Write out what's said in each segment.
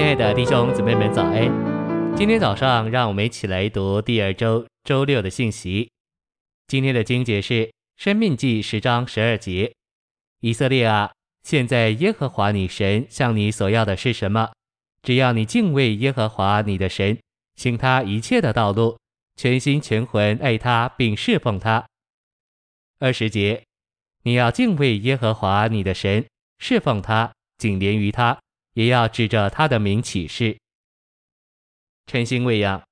亲爱的弟兄姊妹们，早安！今天早上，让我们一起来读第二周周六的信息。今天的经节是《申命记》十章十二节：“以色列啊，现在耶和华你神向你所要的是什么？只要你敬畏耶和华你的神，行他一切的道路，全心全魂爱他，并侍奉他。”二十节：“你要敬畏耶和华你的神，侍奉他，紧连于他。”也要指着他的名起誓，诚心喂养。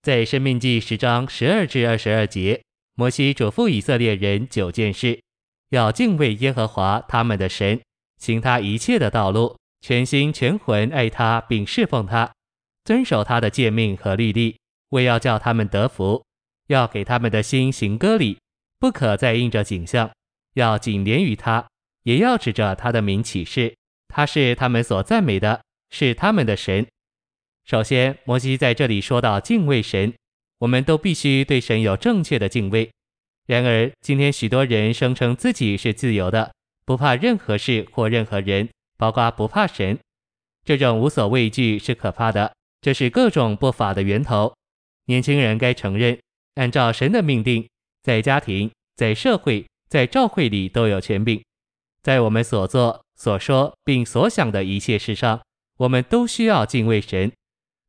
在申命记十章十二至二十二节，摩西嘱咐以色列人九件事：要敬畏耶和华他们的神，行他一切的道路，全心全魂爱他，并侍奉他，遵守他的诫命和律例，为要叫他们得福。要给他们的心行割礼，不可再印着景象，要紧连于他，也要指着他的名起誓。他是他们所赞美的，是他们的神。首先，摩西在这里说到敬畏神，我们都必须对神有正确的敬畏。然而，今天许多人声称自己是自由的，不怕任何事或任何人，包括不怕神。这种无所畏惧是可怕的，这是各种不法的源头。年轻人该承认，按照神的命定，在家庭、在社会、在教会里都有权柄，在我们所做。所说并所想的一切事上，我们都需要敬畏神。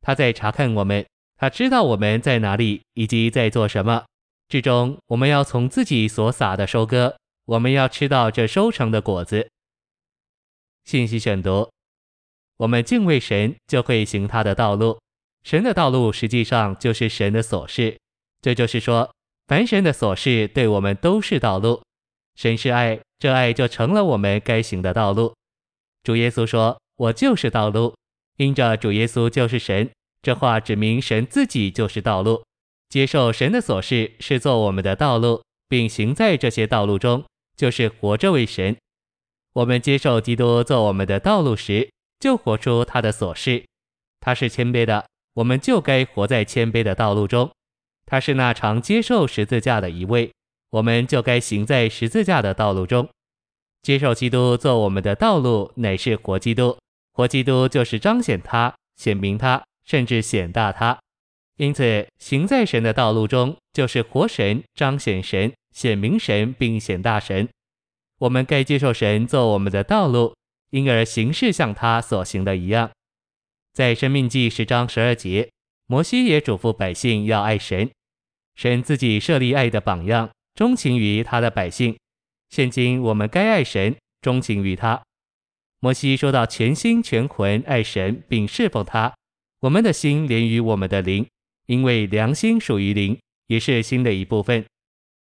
他在查看我们，他知道我们在哪里以及在做什么。至终，我们要从自己所撒的收割，我们要吃到这收成的果子。信息选读：我们敬畏神，就会行他的道路。神的道路实际上就是神的所示。这就是说，凡神的所示对我们都是道路。神是爱。这爱就成了我们该行的道路。主耶稣说：“我就是道路。”因着主耶稣就是神，这话指明神自己就是道路。接受神的所示是做我们的道路，并行在这些道路中，就是活着为神。我们接受基督做我们的道路时，就活出他的所示。他是谦卑的，我们就该活在谦卑的道路中。他是那常接受十字架的一位。我们就该行在十字架的道路中，接受基督做我们的道路，乃是活基督。活基督就是彰显他、显明他，甚至显大他。因此，行在神的道路中，就是活神、彰显神、显明神，并显大神。我们该接受神做我们的道路，因而行事像他所行的一样。在生命记十章十二节，摩西也嘱咐百姓要爱神，神自己设立爱的榜样。钟情于他的百姓，现今我们该爱神，钟情于他。摩西说到全心全魂爱神，并侍奉他。我们的心连于我们的灵，因为良心属于灵，也是心的一部分。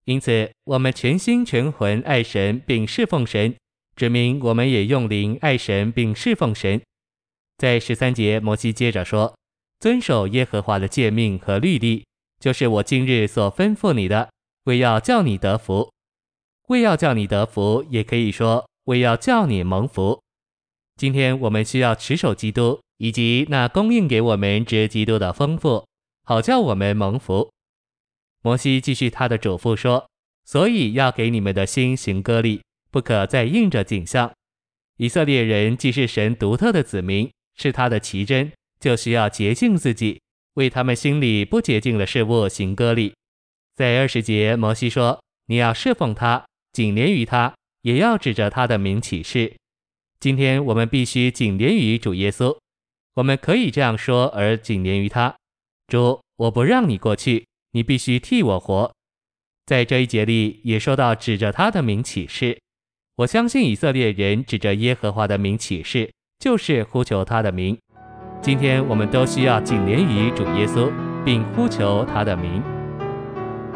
因此，我们全心全魂爱神，并侍奉神，指明我们也用灵爱神，并侍奉神。在十三节，摩西接着说：“遵守耶和华的诫命和律例，就是我今日所吩咐你的。”为要叫你得福，为要叫你得福，也可以说为要叫你蒙福。今天我们需要持守基督，以及那供应给我们之基督的丰富，好叫我们蒙福。摩西继续他的嘱咐说：“所以要给你们的心行割礼，不可再应着景象。以色列人既是神独特的子民，是他的奇珍，就需要洁净自己，为他们心里不洁净的事物行割礼。”在二十节，摩西说：“你要侍奉他，紧连于他，也要指着他的名起誓。”今天我们必须紧连于主耶稣，我们可以这样说而紧连于他。主，我不让你过去，你必须替我活。在这一节里也说到指着他的名起誓。我相信以色列人指着耶和华的名起誓，就是呼求他的名。今天我们都需要紧连于主耶稣，并呼求他的名。